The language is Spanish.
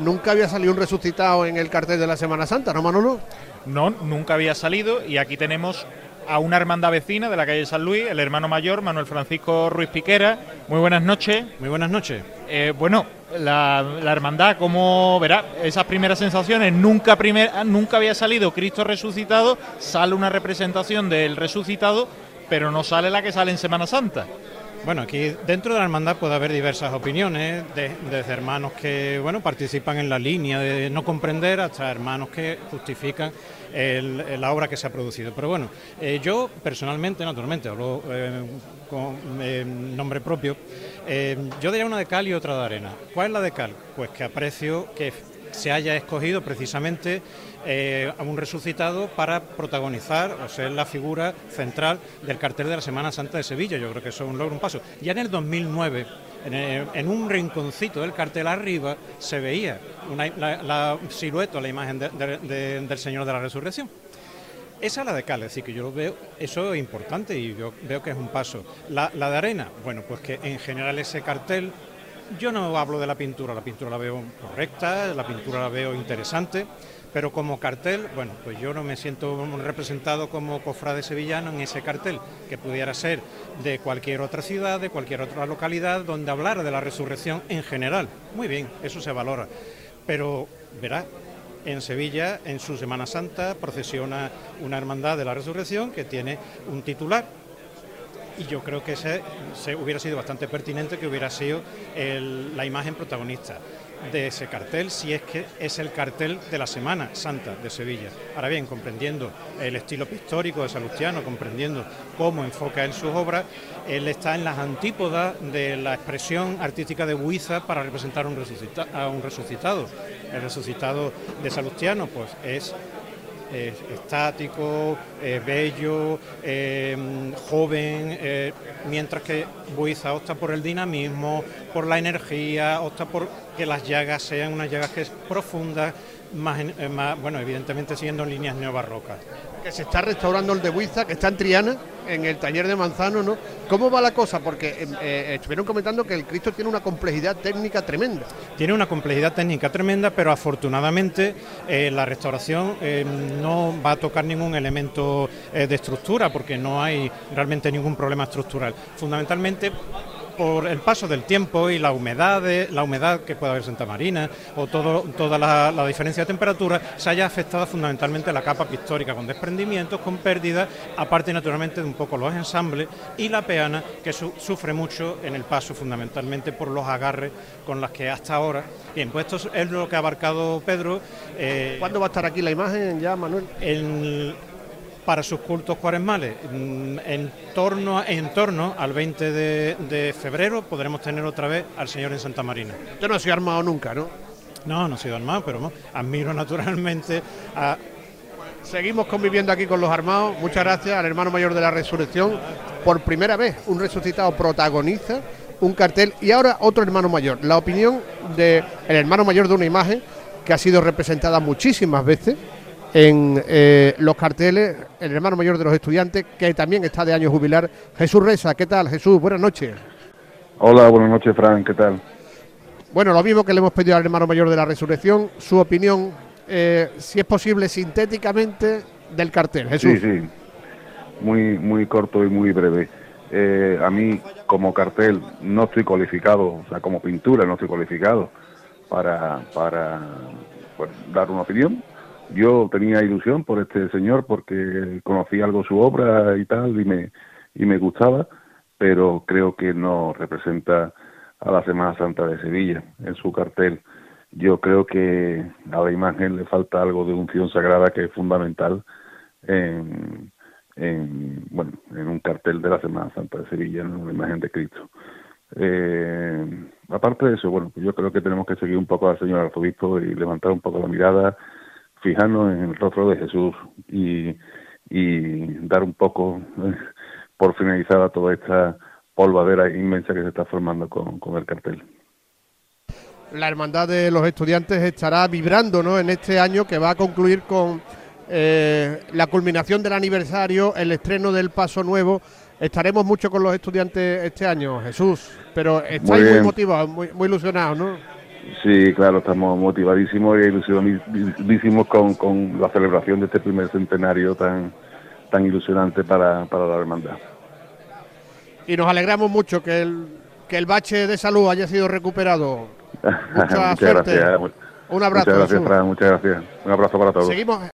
nunca había salido un resucitado en el cartel de la Semana Santa, ¿no, Manolo? No, nunca había salido y aquí tenemos a una hermandad vecina de la calle San Luis, el hermano mayor, Manuel Francisco Ruiz Piquera. Muy buenas noches. Muy buenas noches. Eh, bueno, la, hermandad, como verá, esas primeras sensaciones, nunca, nunca había salido Cristo resucitado, sale una representación del resucitado, pero no sale la que sale en Semana Santa. Bueno, aquí dentro de la hermandad puede haber diversas opiniones, desde hermanos que bueno participan en la línea de no comprender hasta hermanos que justifican la obra que se ha producido. Pero bueno, eh, yo personalmente, naturalmente, hablo eh, con eh, nombre propio, yo diría una de cal y otra de arena. ¿Cuál es la de cal? Pues que aprecio que se haya escogido precisamente eh, a un resucitado para protagonizar o ser la figura central del cartel de la Semana Santa de Sevilla. Yo creo que eso es un logro, un paso. Ya en el 2009, en, un rinconcito del cartel arriba, se veía la, silueta, la imagen del Señor de la Resurrección. Esa es la de Cal, es decir, que yo lo veo, eso es importante y yo veo que es un paso. La, la de arena, bueno, pues que en general ese cartel yo no hablo de la pintura, la pintura la veo correcta, la pintura la veo interesante, pero como cartel, bueno, pues yo no me siento representado como cofrade sevillano en ese cartel, que pudiera ser de cualquier otra ciudad, de cualquier otra localidad, donde hablar de la resurrección en general. Muy bien, eso se valora. Pero, verá, en Sevilla, en su Semana Santa, procesiona una hermandad de la resurrección que tiene un titular y yo creo que se hubiera sido bastante pertinente que hubiera sido la imagen protagonista de ese cartel, si es que es el cartel de la Semana Santa de Sevilla. Ahora bien, comprendiendo el estilo pictórico de Salustiano, comprendiendo cómo enfoca él sus obras, él está en las antípodas de la expresión artística de Buiza para representar un a un resucitado. El resucitado de Salustiano, pues es estático, bello, em, joven, eh, mientras que Buiza opta por el dinamismo, por la energía, opta por que las llagas sean unas llagas que es profundas, más, eh, más, bueno, evidentemente siguiendo líneas neobarrocas. Que se está restaurando el de Buiza, que está en Triana, en el taller de Manzano, ¿no? ¿Cómo va la cosa? Porque em, eh, estuvieron comentando que el Cristo tiene una complejidad técnica tremenda. Tiene una complejidad técnica tremenda, pero afortunadamente eh, la restauración no va a tocar ningún elemento de estructura, porque no hay realmente ningún problema estructural. Fundamentalmente por el paso del tiempo y la humedad, la humedad que puede haber en Santa Marina o todo, toda la, diferencia de temperatura, se haya afectado fundamentalmente la capa pictórica con desprendimientos, con pérdidas, aparte naturalmente de un poco los ensambles y la peana que sufre mucho en el paso fundamentalmente por los agarres con las que hasta ahora. Bien, pues esto es lo que ha abarcado Pedro. Eh, ¿Cuándo va a estar aquí la imagen ya, Manuel? En, para sus cultos cuaresmales. Mm, en torno, en torno al 20 de, febrero podremos tener otra vez al Señor en Santa Marina. Yo no he sido armado nunca, ¿no? No, no he sido armado, pero admiro naturalmente a... Seguimos conviviendo aquí con los armados. Muchas gracias al hermano mayor de la resurrección. Por primera vez, un resucitado protagoniza un cartel y ahora otro hermano mayor. La opinión del hermano mayor de una imagen que ha sido representada muchísimas veces en eh, los carteles el hermano mayor de los estudiantes, que también está de año jubilar, Jesús Reza. ¿Qué tal, Jesús? Buenas noches. Hola, buenas noches, Fran. ¿Qué tal? Bueno, lo mismo que le hemos pedido al hermano mayor de la resurrección, su opinión, eh, si es posible, sintéticamente, del cartel. Jesús. Sí, sí. Muy, muy corto y muy breve. Eh, a mí, como cartel, no estoy cualificado, o sea, como pintura, no estoy cualificado para, para pues, dar una opinión yo tenía ilusión por este señor porque conocí algo su obra y tal y me y me gustaba pero creo que no representa a la Semana Santa de Sevilla en su cartel. Yo creo que a la imagen le falta algo de unción sagrada que es fundamental en, en bueno en un cartel de la Semana Santa de Sevilla en una imagen de Cristo. Eh, aparte de eso bueno pues yo creo que tenemos que seguir un poco al señor arzobispo y levantar un poco la mirada fijarnos en el rostro de Jesús y, dar un poco eh, por finalizada toda esta polvadera inmensa que se está formando con, el cartel. La Hermandad de los Estudiantes estará vibrando ¿no? en este año que va a concluir con eh, la culminación del aniversario, el estreno del Paso Nuevo. Estaremos mucho con los estudiantes este año, Jesús, pero estáis muy, motivados, muy, muy ilusionados, ¿no? Sí, claro, estamos motivadísimos e ilusionadísimos con, con la celebración de este primer centenario tan, tan ilusionante para, para la hermandad. Y nos alegramos mucho que el, que el bache de salud haya sido recuperado. muchas gracias. Un abrazo. Muchas gracias, Fran, muchas gracias. Un abrazo para todos. Seguimos,